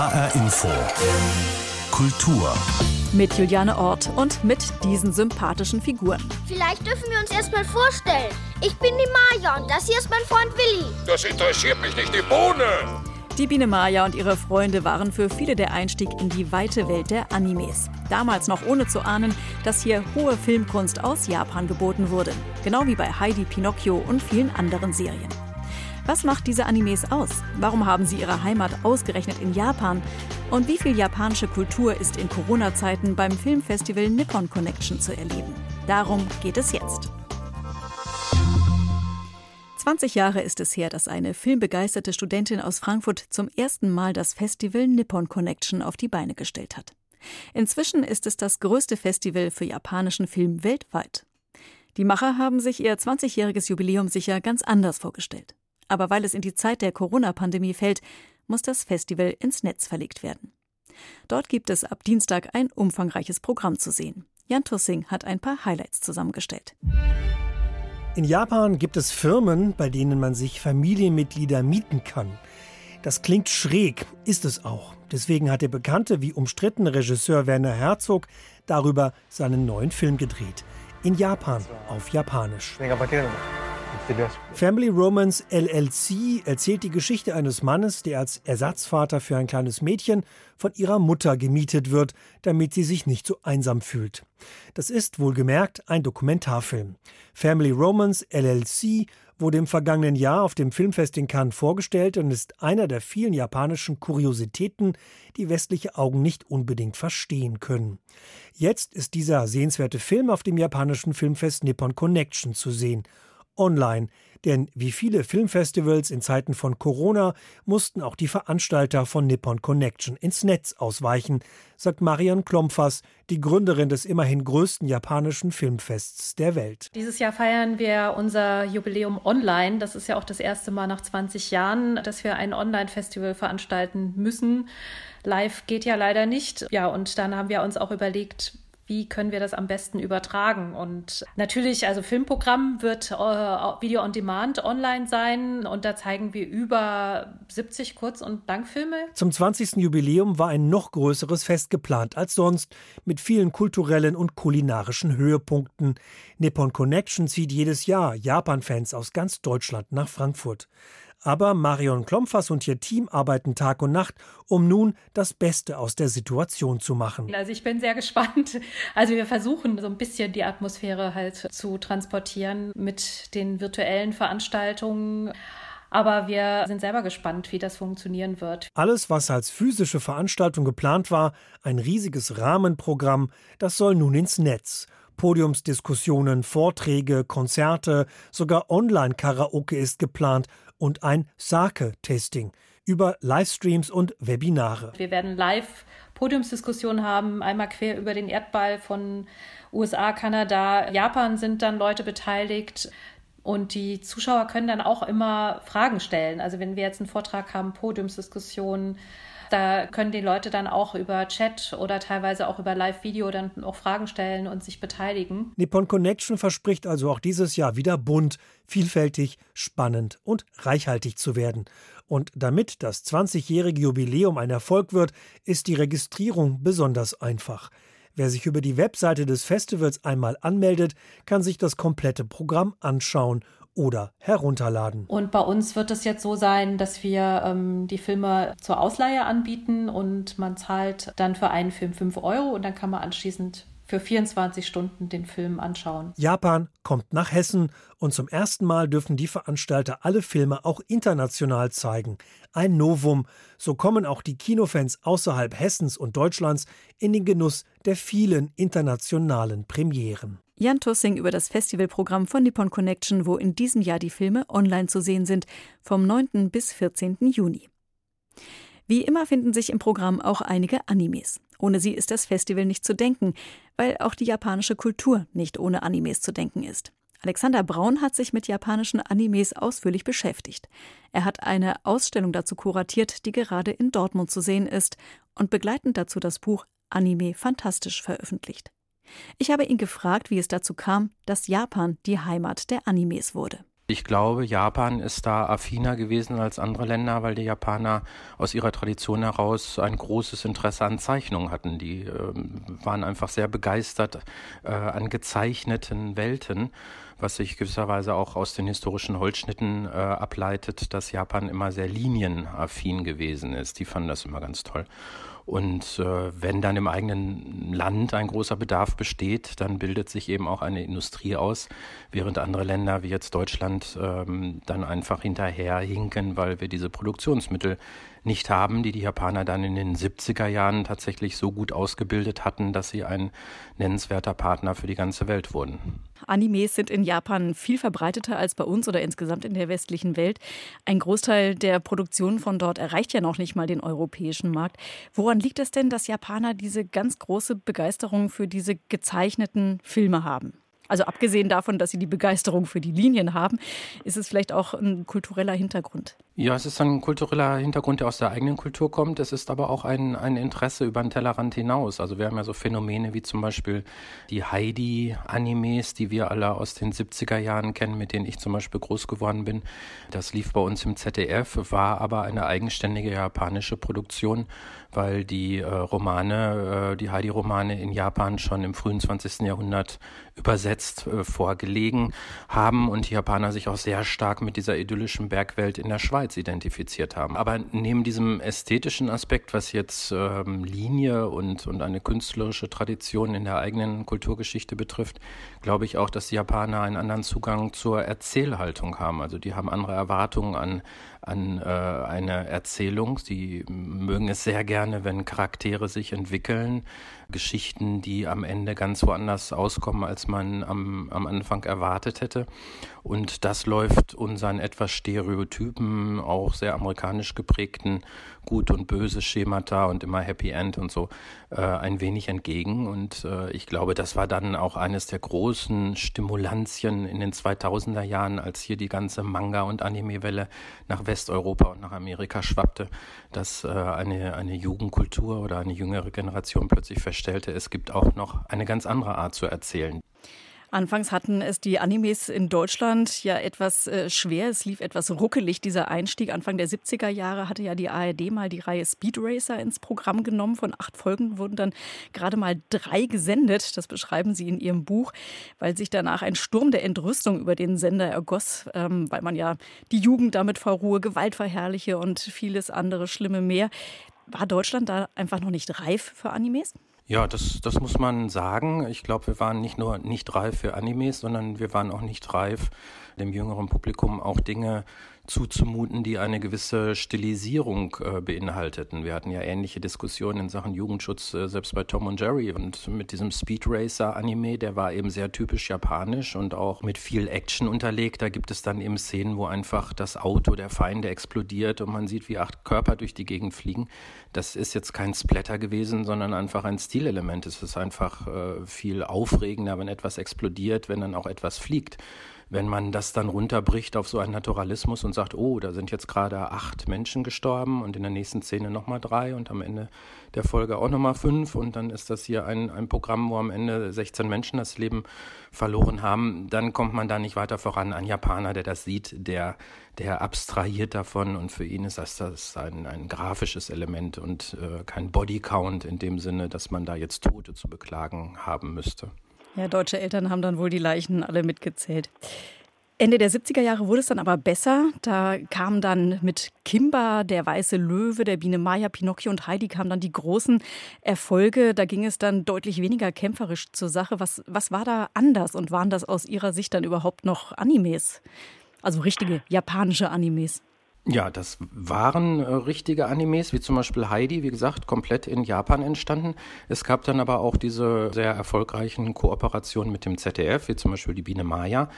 HR Info. Kultur. Mit Juliane Ort und mit diesen sympathischen Figuren. Vielleicht dürfen wir uns erstmal vorstellen. Ich bin die Maja und das hier ist mein Freund Willi. Das interessiert mich nicht die Bohne. Die Biene Maya und ihre Freunde waren für viele der Einstieg in die weite Welt der Animes. Damals noch ohne zu ahnen, dass hier hohe Filmkunst aus Japan geboten wurde. Genau wie bei Heidi, Pinocchio und vielen anderen Serien. Was macht diese Animes aus? Warum haben sie ihre Heimat ausgerechnet in Japan? Und wie viel japanische Kultur ist in Corona-Zeiten beim Filmfestival Nippon Connection zu erleben? Darum geht es jetzt. 20 Jahre ist es her, dass eine filmbegeisterte Studentin aus Frankfurt zum ersten Mal das Festival Nippon Connection auf die Beine gestellt hat. Inzwischen ist es das größte Festival für japanischen Film weltweit. Die Macher haben sich ihr 20-jähriges Jubiläum sicher ganz anders vorgestellt. Aber weil es in die Zeit der Corona-Pandemie fällt, muss das Festival ins Netz verlegt werden. Dort gibt es ab Dienstag ein umfangreiches Programm zu sehen. Jan Tussing hat ein paar Highlights zusammengestellt. In Japan gibt es Firmen, bei denen man sich Familienmitglieder mieten kann. Das klingt schräg, ist es auch. Deswegen hat der bekannte wie umstrittene Regisseur Werner Herzog darüber seinen neuen Film gedreht. In Japan, auf Japanisch. Family Romance LLC erzählt die Geschichte eines Mannes, der als Ersatzvater für ein kleines Mädchen von ihrer Mutter gemietet wird, damit sie sich nicht so einsam fühlt. Das ist wohlgemerkt ein Dokumentarfilm. Family Romance LLC wurde im vergangenen Jahr auf dem Filmfest in Cannes vorgestellt und ist einer der vielen japanischen Kuriositäten, die westliche Augen nicht unbedingt verstehen können. Jetzt ist dieser sehenswerte Film auf dem japanischen Filmfest Nippon Connection zu sehen online. Denn wie viele Filmfestivals in Zeiten von Corona mussten auch die Veranstalter von Nippon Connection ins Netz ausweichen, sagt Marion Klompfers, die Gründerin des immerhin größten japanischen Filmfests der Welt. Dieses Jahr feiern wir unser Jubiläum online. Das ist ja auch das erste Mal nach 20 Jahren, dass wir ein Online-Festival veranstalten müssen. Live geht ja leider nicht. Ja, und dann haben wir uns auch überlegt, wie können wir das am besten übertragen. Und natürlich, also Filmprogramm wird äh, Video on Demand online sein und da zeigen wir über 70 Kurz- und Langfilme. Zum 20. Jubiläum war ein noch größeres Fest geplant als sonst, mit vielen kulturellen und kulinarischen Höhepunkten. Nippon Connection zieht jedes Jahr Japan-Fans aus ganz Deutschland nach Frankfurt. Aber Marion Klompfers und ihr Team arbeiten Tag und Nacht, um nun das Beste aus der Situation zu machen. Also ich bin sehr gespannt. Also wir versuchen so ein bisschen die Atmosphäre halt zu transportieren mit den virtuellen Veranstaltungen. Aber wir sind selber gespannt, wie das funktionieren wird. Alles, was als physische Veranstaltung geplant war, ein riesiges Rahmenprogramm, das soll nun ins Netz. Podiumsdiskussionen, Vorträge, Konzerte, sogar Online-Karaoke ist geplant und ein Sake-Tasting über Livestreams und Webinare. Wir werden live Podiumsdiskussionen haben, einmal quer über den Erdball von USA, Kanada, Japan sind dann Leute beteiligt. Und die Zuschauer können dann auch immer Fragen stellen. Also wenn wir jetzt einen Vortrag haben, Podiumsdiskussionen, da können die Leute dann auch über Chat oder teilweise auch über Live-Video dann auch Fragen stellen und sich beteiligen. Nippon Connection verspricht also auch dieses Jahr wieder bunt, vielfältig, spannend und reichhaltig zu werden. Und damit das 20-jährige Jubiläum ein Erfolg wird, ist die Registrierung besonders einfach. Wer sich über die Webseite des Festivals einmal anmeldet, kann sich das komplette Programm anschauen oder herunterladen. Und bei uns wird es jetzt so sein, dass wir ähm, die Filme zur Ausleihe anbieten und man zahlt dann für einen Film 5 Euro und dann kann man anschließend für 24 Stunden den Film anschauen. Japan kommt nach Hessen und zum ersten Mal dürfen die Veranstalter alle Filme auch international zeigen. Ein Novum. So kommen auch die Kinofans außerhalb Hessens und Deutschlands in den Genuss der vielen internationalen Premieren. Jan Tussing über das Festivalprogramm von Nippon Connection, wo in diesem Jahr die Filme online zu sehen sind, vom 9. bis 14. Juni. Wie immer finden sich im Programm auch einige Animes. Ohne sie ist das Festival nicht zu denken, weil auch die japanische Kultur nicht ohne Animes zu denken ist. Alexander Braun hat sich mit japanischen Animes ausführlich beschäftigt. Er hat eine Ausstellung dazu kuratiert, die gerade in Dortmund zu sehen ist und begleitend dazu das Buch Anime Fantastisch veröffentlicht. Ich habe ihn gefragt, wie es dazu kam, dass Japan die Heimat der Animes wurde. Ich glaube, Japan ist da affiner gewesen als andere Länder, weil die Japaner aus ihrer Tradition heraus ein großes Interesse an Zeichnungen hatten. Die äh, waren einfach sehr begeistert äh, an gezeichneten Welten, was sich gewisserweise auch aus den historischen Holzschnitten äh, ableitet, dass Japan immer sehr linienaffin gewesen ist. Die fanden das immer ganz toll. Und äh, wenn dann im eigenen Land ein großer Bedarf besteht, dann bildet sich eben auch eine Industrie aus, während andere Länder wie jetzt Deutschland ähm, dann einfach hinterherhinken, weil wir diese Produktionsmittel nicht haben, die die Japaner dann in den 70er Jahren tatsächlich so gut ausgebildet hatten, dass sie ein nennenswerter Partner für die ganze Welt wurden. Animes sind in Japan viel verbreiteter als bei uns oder insgesamt in der westlichen Welt. Ein Großteil der Produktion von dort erreicht ja noch nicht mal den europäischen Markt. Woran liegt es denn, dass Japaner diese ganz große Begeisterung für diese gezeichneten Filme haben? Also abgesehen davon, dass sie die Begeisterung für die Linien haben, ist es vielleicht auch ein kultureller Hintergrund. Ja, es ist ein kultureller Hintergrund, der aus der eigenen Kultur kommt. Es ist aber auch ein, ein Interesse über den Tellerrand hinaus. Also wir haben ja so Phänomene wie zum Beispiel die Heidi-Animes, die wir alle aus den 70er Jahren kennen, mit denen ich zum Beispiel groß geworden bin. Das lief bei uns im ZDF, war aber eine eigenständige japanische Produktion, weil die äh, Romane, äh, die Heidi-Romane in Japan schon im frühen 20. Jahrhundert übersetzt äh, vorgelegen haben und die Japaner sich auch sehr stark mit dieser idyllischen Bergwelt in der Schweiz Schweiz identifiziert haben. Aber neben diesem ästhetischen Aspekt, was jetzt ähm, Linie und, und eine künstlerische Tradition in der eigenen Kulturgeschichte betrifft, glaube ich auch, dass die Japaner einen anderen Zugang zur Erzählhaltung haben. Also die haben andere Erwartungen an, an äh, eine Erzählung. Sie mögen es sehr gerne, wenn Charaktere sich entwickeln, Geschichten, die am Ende ganz woanders auskommen, als man am, am Anfang erwartet hätte. Und das läuft unseren etwas stereotypen, auch sehr amerikanisch geprägten Gut und Böse Schemata und immer Happy End und so äh, ein wenig entgegen. Und äh, ich glaube, das war dann auch eines der großen Stimulantien in den 2000er Jahren, als hier die ganze Manga- und Anime-Welle nach Westeuropa und nach Amerika schwappte, dass äh, eine, eine Jugendkultur oder eine jüngere Generation plötzlich feststellte, es gibt auch noch eine ganz andere Art zu erzählen. Anfangs hatten es die Animes in Deutschland ja etwas äh, schwer. Es lief etwas ruckelig, dieser Einstieg. Anfang der 70er Jahre hatte ja die ARD mal die Reihe Speed Racer ins Programm genommen. Von acht Folgen wurden dann gerade mal drei gesendet. Das beschreiben Sie in Ihrem Buch, weil sich danach ein Sturm der Entrüstung über den Sender ergoss, ähm, weil man ja die Jugend damit vor Ruhe, Gewalt verherrliche und vieles andere Schlimme mehr. War Deutschland da einfach noch nicht reif für Animes? Ja, das, das muss man sagen. Ich glaube, wir waren nicht nur nicht reif für Animes, sondern wir waren auch nicht reif, dem jüngeren Publikum auch Dinge zuzumuten, die eine gewisse Stilisierung äh, beinhalteten. Wir hatten ja ähnliche Diskussionen in Sachen Jugendschutz, äh, selbst bei Tom und Jerry. Und mit diesem Speed Racer Anime, der war eben sehr typisch japanisch und auch mit viel Action unterlegt. Da gibt es dann eben Szenen, wo einfach das Auto der Feinde explodiert und man sieht, wie acht Körper durch die Gegend fliegen. Das ist jetzt kein Splatter gewesen, sondern einfach ein Stilelement. Es ist einfach äh, viel aufregender, wenn etwas explodiert, wenn dann auch etwas fliegt wenn man das dann runterbricht auf so einen Naturalismus und sagt, oh, da sind jetzt gerade acht Menschen gestorben und in der nächsten Szene nochmal drei und am Ende der Folge auch nochmal fünf und dann ist das hier ein, ein Programm, wo am Ende 16 Menschen das Leben verloren haben, dann kommt man da nicht weiter voran. Ein Japaner, der das sieht, der, der abstrahiert davon und für ihn ist das, das ein, ein grafisches Element und äh, kein Bodycount in dem Sinne, dass man da jetzt Tote zu beklagen haben müsste. Ja, deutsche Eltern haben dann wohl die Leichen alle mitgezählt. Ende der 70er Jahre wurde es dann aber besser. Da kam dann mit Kimba, der weiße Löwe, der Biene Maya, Pinocchio und Heidi kamen dann die großen Erfolge. Da ging es dann deutlich weniger kämpferisch zur Sache. Was, was war da anders und waren das aus Ihrer Sicht dann überhaupt noch Animes? Also richtige japanische Animes? Ja, das waren äh, richtige Animes, wie zum Beispiel Heidi, wie gesagt, komplett in Japan entstanden. Es gab dann aber auch diese sehr erfolgreichen Kooperationen mit dem ZDF, wie zum Beispiel die Biene Maya,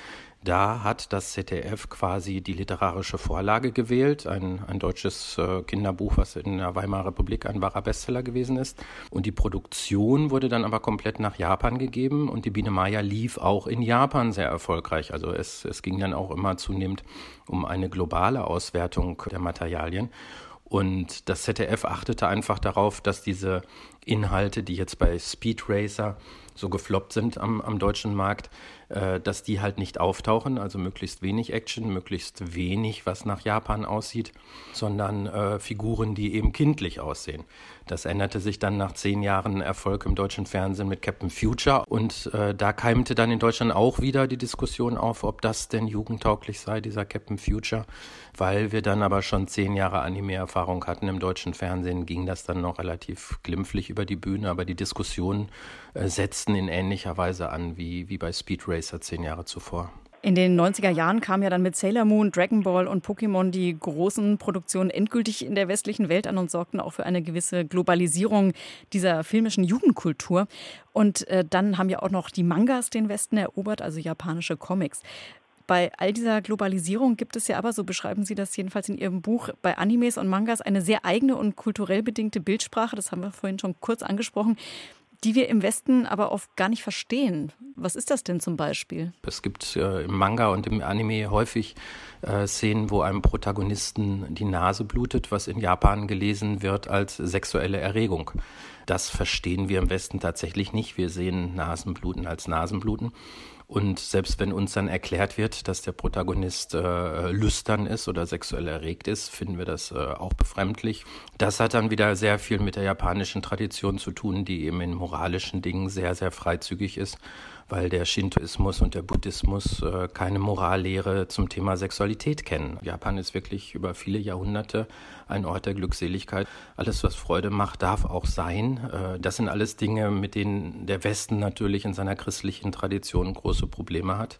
da hat das ZDF quasi die literarische Vorlage gewählt, ein, ein deutsches äh, Kinderbuch, was in der Weimarer Republik ein wahrer Bestseller gewesen ist. Und die Produktion wurde dann aber komplett nach Japan gegeben und die Biene Maya lief auch in Japan sehr erfolgreich. Also es, es ging dann auch immer zunehmend um eine globale Auswertung der Materialien. Und das ZDF achtete einfach darauf, dass diese Inhalte, die jetzt bei Speed Racer so gefloppt sind am, am deutschen Markt, äh, dass die halt nicht auftauchen, also möglichst wenig Action, möglichst wenig, was nach Japan aussieht, sondern äh, Figuren, die eben kindlich aussehen. Das änderte sich dann nach zehn Jahren Erfolg im deutschen Fernsehen mit Captain Future und äh, da keimte dann in Deutschland auch wieder die Diskussion auf, ob das denn jugendtauglich sei, dieser Captain Future. Weil wir dann aber schon zehn Jahre Anime-Erfahrung hatten im deutschen Fernsehen, ging das dann noch relativ glimpflich über die Bühne, aber die Diskussionen äh, setzten in ähnlicher Weise an wie, wie bei Speed Racer zehn Jahre zuvor. In den 90er Jahren kamen ja dann mit Sailor Moon, Dragon Ball und Pokémon die großen Produktionen endgültig in der westlichen Welt an und sorgten auch für eine gewisse Globalisierung dieser filmischen Jugendkultur. Und äh, dann haben ja auch noch die Mangas den Westen erobert, also japanische Comics. Bei all dieser Globalisierung gibt es ja aber, so beschreiben Sie das jedenfalls in Ihrem Buch, bei Animes und Mangas eine sehr eigene und kulturell bedingte Bildsprache. Das haben wir vorhin schon kurz angesprochen die wir im Westen aber oft gar nicht verstehen. Was ist das denn zum Beispiel? Es gibt äh, im Manga und im Anime häufig äh, Szenen, wo einem Protagonisten die Nase blutet, was in Japan gelesen wird als sexuelle Erregung. Das verstehen wir im Westen tatsächlich nicht. Wir sehen Nasenbluten als Nasenbluten. Und selbst wenn uns dann erklärt wird, dass der Protagonist äh, lüstern ist oder sexuell erregt ist, finden wir das äh, auch befremdlich. Das hat dann wieder sehr viel mit der japanischen Tradition zu tun, die eben in moralischen Dingen sehr, sehr freizügig ist weil der Shintoismus und der Buddhismus äh, keine Morallehre zum Thema Sexualität kennen. Japan ist wirklich über viele Jahrhunderte ein Ort der Glückseligkeit. Alles, was Freude macht, darf auch sein. Äh, das sind alles Dinge, mit denen der Westen natürlich in seiner christlichen Tradition große Probleme hat.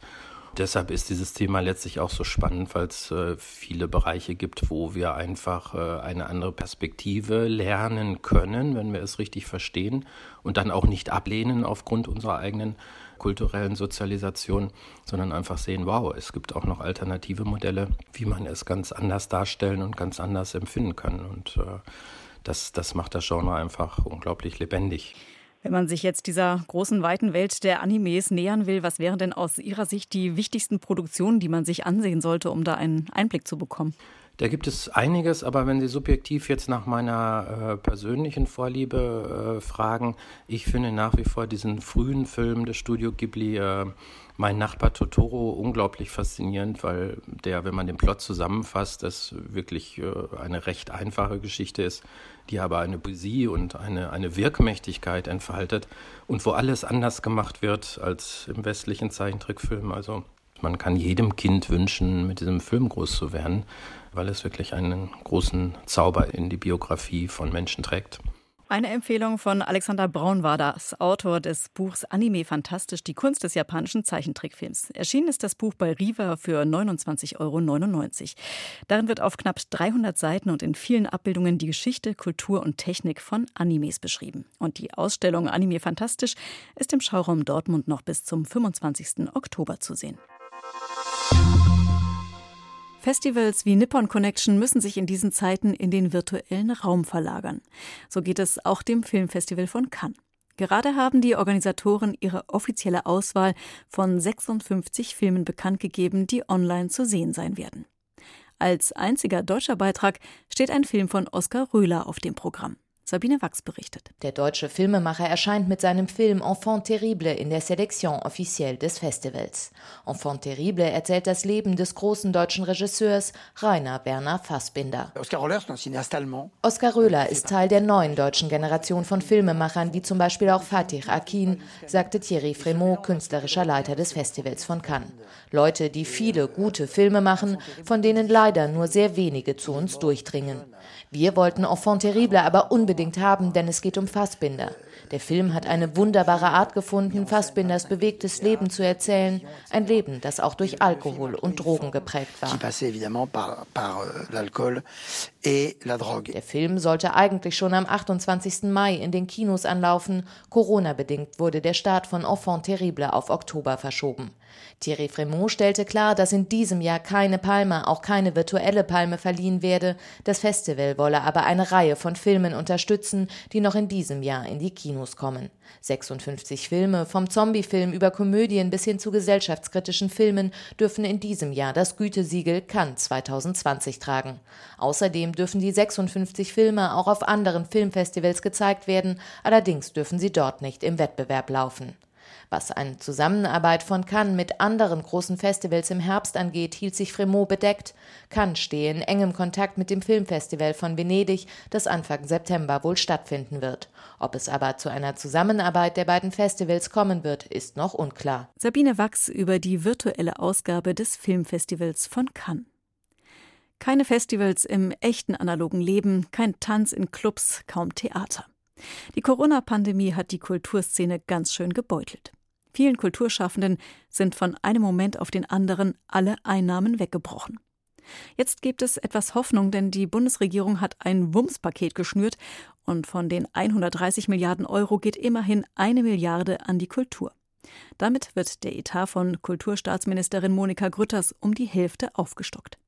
Deshalb ist dieses Thema letztlich auch so spannend, weil es äh, viele Bereiche gibt, wo wir einfach äh, eine andere Perspektive lernen können, wenn wir es richtig verstehen und dann auch nicht ablehnen aufgrund unserer eigenen kulturellen Sozialisation, sondern einfach sehen, wow, es gibt auch noch alternative Modelle, wie man es ganz anders darstellen und ganz anders empfinden kann. Und äh, das, das macht das Genre einfach unglaublich lebendig. Wenn man sich jetzt dieser großen, weiten Welt der Animes nähern will, was wären denn aus Ihrer Sicht die wichtigsten Produktionen, die man sich ansehen sollte, um da einen Einblick zu bekommen? Da gibt es einiges, aber wenn Sie subjektiv jetzt nach meiner äh, persönlichen Vorliebe äh, fragen, ich finde nach wie vor diesen frühen Film des Studio Ghibli, äh, Mein Nachbar Totoro, unglaublich faszinierend, weil der, wenn man den Plot zusammenfasst, das wirklich äh, eine recht einfache Geschichte ist, die aber eine Poesie und eine, eine Wirkmächtigkeit entfaltet und wo alles anders gemacht wird als im westlichen Zeichentrickfilm. Also man kann jedem Kind wünschen, mit diesem Film groß zu werden weil es wirklich einen großen Zauber in die Biografie von Menschen trägt. Eine Empfehlung von Alexander Braun war das, Autor des Buchs Anime Fantastisch, die Kunst des japanischen Zeichentrickfilms. Erschienen ist das Buch bei Riva für 29,99 Euro. Darin wird auf knapp 300 Seiten und in vielen Abbildungen die Geschichte, Kultur und Technik von Animes beschrieben. Und die Ausstellung Anime Fantastisch ist im Schauraum Dortmund noch bis zum 25. Oktober zu sehen. Festivals wie Nippon Connection müssen sich in diesen Zeiten in den virtuellen Raum verlagern. So geht es auch dem Filmfestival von Cannes. Gerade haben die Organisatoren ihre offizielle Auswahl von 56 Filmen bekannt gegeben, die online zu sehen sein werden. Als einziger deutscher Beitrag steht ein Film von Oskar Röhler auf dem Programm. Sabine Wachs berichtet. Der deutsche Filmemacher erscheint mit seinem Film Enfant terrible in der Selektion offiziell des Festivals. Enfant terrible erzählt das Leben des großen deutschen Regisseurs Rainer Werner Fassbinder. Oskar Röhler ist Teil der neuen deutschen Generation von Filmemachern, wie zum Beispiel auch Fatih Akin, sagte Thierry Fremont, künstlerischer Leiter des Festivals von Cannes. Leute, die viele gute Filme machen, von denen leider nur sehr wenige zu uns durchdringen. Wir wollten Enfant terrible aber unbedingt haben, denn es geht um Fassbinder. Der Film hat eine wunderbare Art gefunden, Fassbinders bewegtes Leben zu erzählen. Ein Leben, das auch durch Alkohol und Drogen geprägt war. Euh, Der Film sollte eigentlich schon am 28. Mai in den Kinos anlaufen. Corona-bedingt wurde der Start von Enfant terrible auf Oktober verschoben. Thierry Fremont stellte klar, dass in diesem Jahr keine Palme, auch keine virtuelle Palme verliehen werde. Das Festival wolle aber eine Reihe von Filmen unterstützen, die noch in diesem Jahr in die Kinos kommen. 56 Filme, vom Zombiefilm über Komödien bis hin zu gesellschaftskritischen Filmen, dürfen in diesem Jahr das Gütesiegel Cannes 2020 tragen. Außerdem dürfen die 56 Filme auch auf anderen Filmfestivals gezeigt werden, allerdings dürfen sie dort nicht im Wettbewerb laufen. Was eine Zusammenarbeit von Cannes mit anderen großen Festivals im Herbst angeht, hielt sich Fremont bedeckt. Cannes stehe in engem Kontakt mit dem Filmfestival von Venedig, das Anfang September wohl stattfinden wird. Ob es aber zu einer Zusammenarbeit der beiden Festivals kommen wird, ist noch unklar. Sabine Wachs über die virtuelle Ausgabe des Filmfestivals von Cannes. Keine Festivals im echten analogen Leben, kein Tanz in Clubs, kaum Theater. Die Corona-Pandemie hat die Kulturszene ganz schön gebeutelt. Vielen Kulturschaffenden sind von einem Moment auf den anderen alle Einnahmen weggebrochen. Jetzt gibt es etwas Hoffnung, denn die Bundesregierung hat ein Wumms-Paket geschnürt und von den 130 Milliarden Euro geht immerhin eine Milliarde an die Kultur. Damit wird der Etat von Kulturstaatsministerin Monika Grütters um die Hälfte aufgestockt.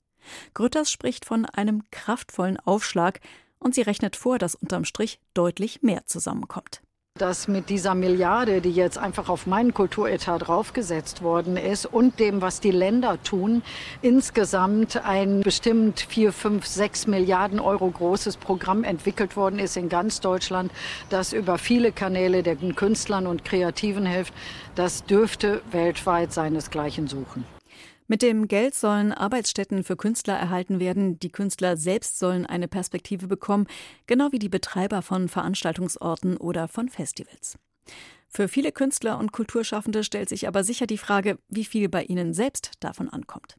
Grütters spricht von einem kraftvollen Aufschlag und sie rechnet vor, dass unterm Strich deutlich mehr zusammenkommt dass mit dieser Milliarde, die jetzt einfach auf meinen Kulturetat draufgesetzt worden ist und dem, was die Länder tun, insgesamt ein bestimmt vier, fünf, sechs Milliarden Euro großes Programm entwickelt worden ist in ganz Deutschland, das über viele Kanäle den Künstlern und Kreativen hilft. Das dürfte weltweit seinesgleichen suchen. Mit dem Geld sollen Arbeitsstätten für Künstler erhalten werden, die Künstler selbst sollen eine Perspektive bekommen, genau wie die Betreiber von Veranstaltungsorten oder von Festivals. Für viele Künstler und Kulturschaffende stellt sich aber sicher die Frage, wie viel bei ihnen selbst davon ankommt.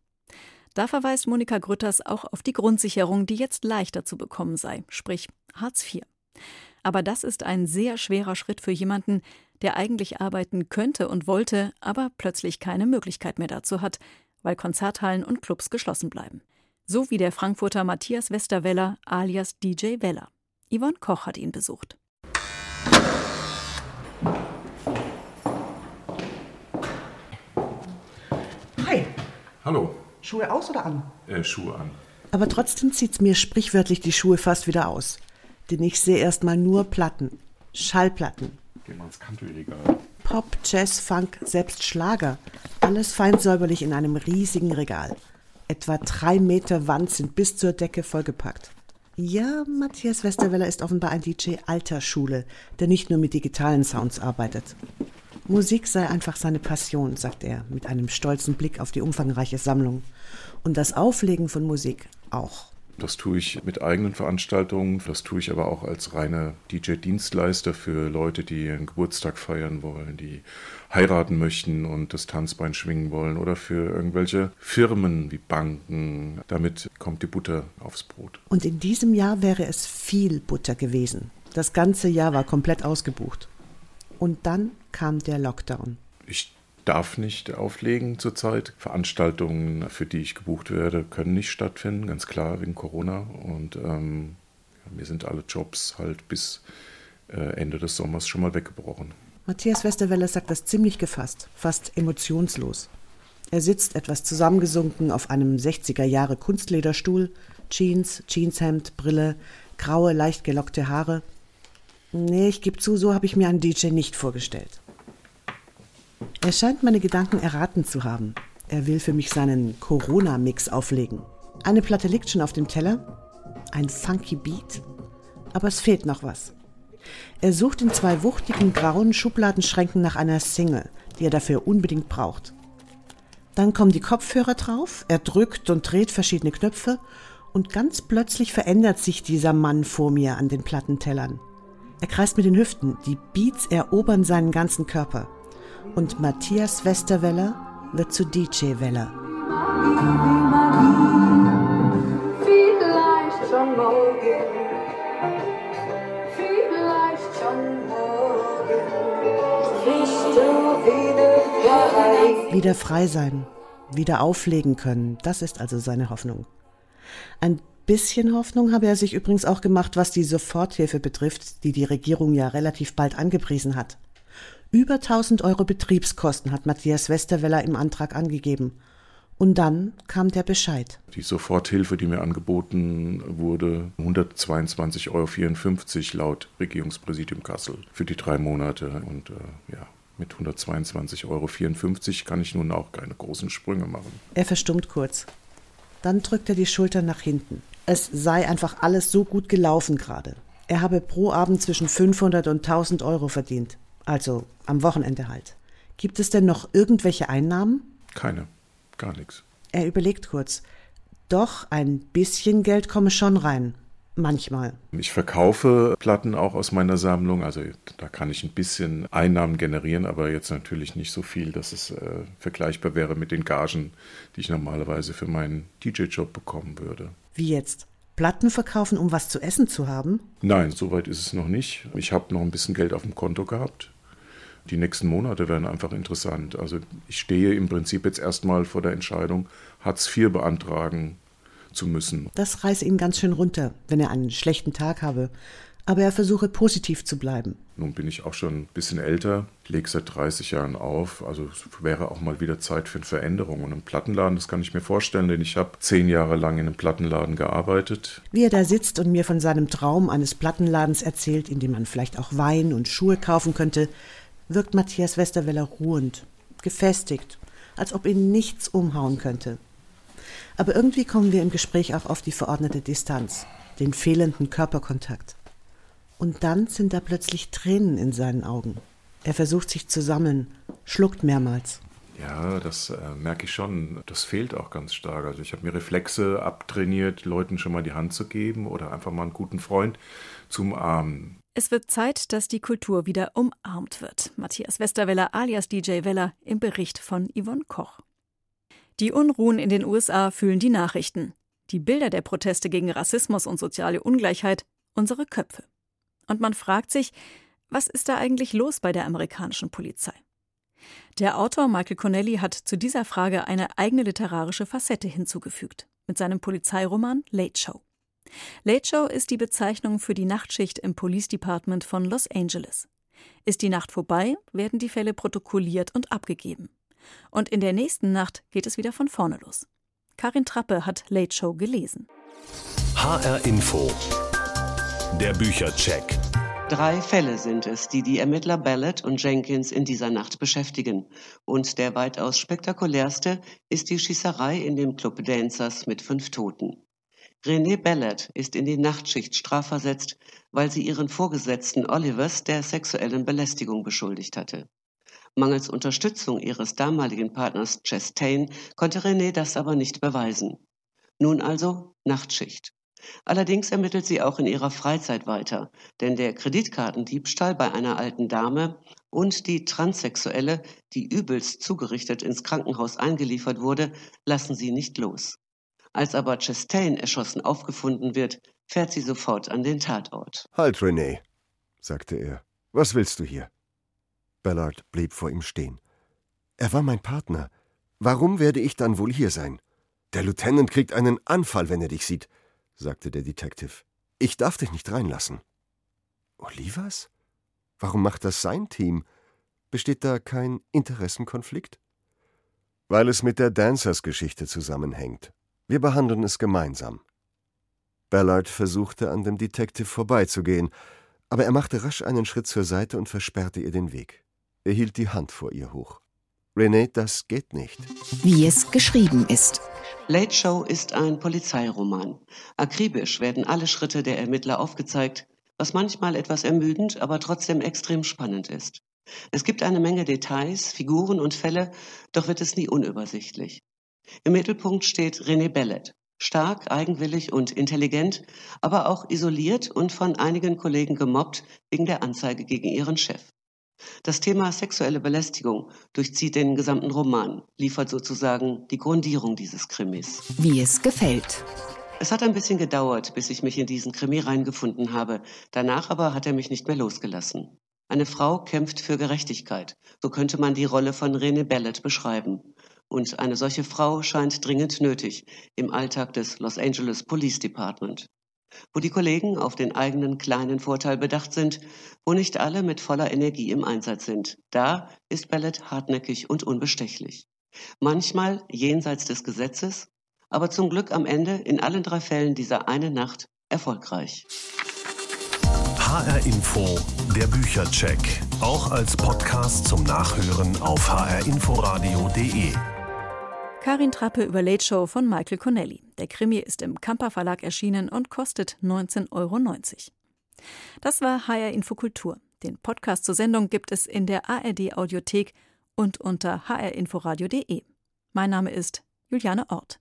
Da verweist Monika Grütters auch auf die Grundsicherung, die jetzt leichter zu bekommen sei, sprich Hartz IV. Aber das ist ein sehr schwerer Schritt für jemanden, der eigentlich arbeiten könnte und wollte, aber plötzlich keine Möglichkeit mehr dazu hat, weil Konzerthallen und Clubs geschlossen bleiben. So wie der Frankfurter Matthias Westerweller alias DJ Weller. Yvonne Koch hat ihn besucht. Hi. Hallo. Schuhe aus oder an? Äh, Schuhe an. Aber trotzdem zieht's mir sprichwörtlich die Schuhe fast wieder aus. Denn ich sehe erstmal nur Platten. Schallplatten. Geh mal ins Country-Regal. Pop, Jazz, Funk, selbst Schlager. Alles fein säuberlich in einem riesigen Regal. Etwa drei Meter Wand sind bis zur Decke vollgepackt. Ja, Matthias Westerweller ist offenbar ein DJ alter Schule, der nicht nur mit digitalen Sounds arbeitet. Musik sei einfach seine Passion, sagt er, mit einem stolzen Blick auf die umfangreiche Sammlung. Und das Auflegen von Musik auch. Das tue ich mit eigenen Veranstaltungen, das tue ich aber auch als reiner DJ-Dienstleister für Leute, die ihren Geburtstag feiern wollen, die heiraten möchten und das Tanzbein schwingen wollen oder für irgendwelche Firmen wie Banken. Damit kommt die Butter aufs Brot. Und in diesem Jahr wäre es viel Butter gewesen. Das ganze Jahr war komplett ausgebucht. Und dann kam der Lockdown. Darf nicht auflegen zurzeit. Veranstaltungen, für die ich gebucht werde, können nicht stattfinden, ganz klar, wegen Corona. Und ähm, mir sind alle Jobs halt bis äh, Ende des Sommers schon mal weggebrochen. Matthias Westerwelle sagt das ziemlich gefasst, fast emotionslos. Er sitzt etwas zusammengesunken auf einem 60er Jahre Kunstlederstuhl, Jeans, Jeanshemd, Brille, graue, leicht gelockte Haare. Nee, ich gebe zu, so habe ich mir einen DJ nicht vorgestellt. Er scheint meine Gedanken erraten zu haben. Er will für mich seinen Corona-Mix auflegen. Eine Platte liegt schon auf dem Teller, ein funky Beat, aber es fehlt noch was. Er sucht in zwei wuchtigen grauen Schubladenschränken nach einer Single, die er dafür unbedingt braucht. Dann kommen die Kopfhörer drauf, er drückt und dreht verschiedene Knöpfe und ganz plötzlich verändert sich dieser Mann vor mir an den Plattentellern. Er kreist mit den Hüften, die Beats erobern seinen ganzen Körper und Matthias Westerweller wird zu DJ Weller. Vielleicht schon morgen. Vielleicht schon morgen. Wieder frei sein, wieder auflegen können, das ist also seine Hoffnung. Ein bisschen Hoffnung habe er sich übrigens auch gemacht, was die Soforthilfe betrifft, die die Regierung ja relativ bald angepriesen hat. Über 1000 Euro Betriebskosten hat Matthias Westerweller im Antrag angegeben. Und dann kam der Bescheid. Die Soforthilfe, die mir angeboten wurde, 122,54 Euro laut Regierungspräsidium Kassel für die drei Monate. Und äh, ja, mit 122,54 Euro kann ich nun auch keine großen Sprünge machen. Er verstummt kurz. Dann drückt er die Schulter nach hinten. Es sei einfach alles so gut gelaufen gerade. Er habe pro Abend zwischen 500 und 1000 Euro verdient. Also am Wochenende halt. Gibt es denn noch irgendwelche Einnahmen? Keine. Gar nichts. Er überlegt kurz. Doch, ein bisschen Geld komme schon rein. Manchmal. Ich verkaufe Platten auch aus meiner Sammlung, also da kann ich ein bisschen Einnahmen generieren, aber jetzt natürlich nicht so viel, dass es äh, vergleichbar wäre mit den Gagen, die ich normalerweise für meinen DJ-Job bekommen würde. Wie jetzt? Platten verkaufen, um was zu essen zu haben? Nein, soweit ist es noch nicht. Ich habe noch ein bisschen Geld auf dem Konto gehabt die nächsten Monate werden einfach interessant. Also ich stehe im Prinzip jetzt erstmal vor der Entscheidung, Hartz IV beantragen zu müssen. Das reißt ihn ganz schön runter, wenn er einen schlechten Tag habe. Aber er versuche positiv zu bleiben. Nun bin ich auch schon ein bisschen älter, lege seit 30 Jahren auf. Also es wäre auch mal wieder Zeit für eine Veränderung. Und einen Plattenladen, das kann ich mir vorstellen, denn ich habe zehn Jahre lang in einem Plattenladen gearbeitet. Wie er da sitzt und mir von seinem Traum eines Plattenladens erzählt, in dem man vielleicht auch Wein und Schuhe kaufen könnte, wirkt Matthias Westerweller ruhend, gefestigt, als ob ihn nichts umhauen könnte. Aber irgendwie kommen wir im Gespräch auch auf die verordnete Distanz, den fehlenden Körperkontakt. Und dann sind da plötzlich Tränen in seinen Augen. Er versucht sich zu sammeln, schluckt mehrmals. Ja, das äh, merke ich schon. Das fehlt auch ganz stark. Also ich habe mir Reflexe abtrainiert, Leuten schon mal die Hand zu geben oder einfach mal einen guten Freund zu umarmen. Es wird Zeit, dass die Kultur wieder umarmt wird. Matthias Westerweller alias DJ Weller im Bericht von Yvonne Koch. Die Unruhen in den USA fühlen die Nachrichten. Die Bilder der Proteste gegen Rassismus und soziale Ungleichheit unsere Köpfe. Und man fragt sich, was ist da eigentlich los bei der amerikanischen Polizei? Der Autor Michael Connelly hat zu dieser Frage eine eigene literarische Facette hinzugefügt mit seinem Polizeiroman Late Show. Late Show ist die Bezeichnung für die Nachtschicht im Police Department von Los Angeles. Ist die Nacht vorbei, werden die Fälle protokolliert und abgegeben. Und in der nächsten Nacht geht es wieder von vorne los. Karin Trappe hat Late Show gelesen. HR Info. Der Büchercheck. Drei Fälle sind es, die die Ermittler Ballard und Jenkins in dieser Nacht beschäftigen. Und der weitaus spektakulärste ist die Schießerei in dem Club Dancers mit fünf Toten. Renée Ballard ist in die Nachtschicht strafversetzt, weil sie ihren Vorgesetzten Olivers der sexuellen Belästigung beschuldigt hatte. Mangels Unterstützung ihres damaligen Partners Chastain konnte Renée das aber nicht beweisen. Nun also Nachtschicht. Allerdings ermittelt sie auch in ihrer Freizeit weiter, denn der Kreditkartendiebstahl bei einer alten Dame und die Transsexuelle, die übelst zugerichtet ins Krankenhaus eingeliefert wurde, lassen sie nicht los. Als aber Chastain erschossen aufgefunden wird, fährt sie sofort an den Tatort. Halt, René, sagte er. Was willst du hier? Ballard blieb vor ihm stehen. Er war mein Partner. Warum werde ich dann wohl hier sein? Der Lieutenant kriegt einen Anfall, wenn er dich sieht, sagte der Detective. Ich darf dich nicht reinlassen. Olivas? Warum macht das sein Team? Besteht da kein Interessenkonflikt? Weil es mit der Dancers-Geschichte zusammenhängt, wir behandeln es gemeinsam. Ballard versuchte an dem Detective vorbeizugehen, aber er machte rasch einen Schritt zur Seite und versperrte ihr den Weg. Er hielt die Hand vor ihr hoch. Renee, das geht nicht. Wie es geschrieben ist. Late Show ist ein Polizeiroman. Akribisch werden alle Schritte der Ermittler aufgezeigt, was manchmal etwas ermüdend, aber trotzdem extrem spannend ist. Es gibt eine Menge Details, Figuren und Fälle, doch wird es nie unübersichtlich. Im Mittelpunkt steht René Bellet. Stark, eigenwillig und intelligent, aber auch isoliert und von einigen Kollegen gemobbt wegen der Anzeige gegen ihren Chef. Das Thema sexuelle Belästigung durchzieht den gesamten Roman, liefert sozusagen die Grundierung dieses Krimis. Wie es gefällt. Es hat ein bisschen gedauert, bis ich mich in diesen Krimi reingefunden habe. Danach aber hat er mich nicht mehr losgelassen. Eine Frau kämpft für Gerechtigkeit. So könnte man die Rolle von René Bellet beschreiben. Und eine solche Frau scheint dringend nötig im Alltag des Los Angeles Police Department. wo die Kollegen auf den eigenen kleinen Vorteil bedacht sind, wo nicht alle mit voller Energie im Einsatz sind. Da ist Bellet hartnäckig und unbestechlich. Manchmal jenseits des Gesetzes, aber zum Glück am Ende in allen drei Fällen dieser eine Nacht erfolgreich. HR Info, der Büchercheck, auch als Podcast zum Nachhören auf hrinforadio.de. Karin Trappe über Late Show von Michael Connelly. Der Krimi ist im Kamper Verlag erschienen und kostet 19,90 Euro. Das war HR Infokultur. Den Podcast zur Sendung gibt es in der ARD Audiothek und unter hrinforadio.de. Mein Name ist Juliane Ort.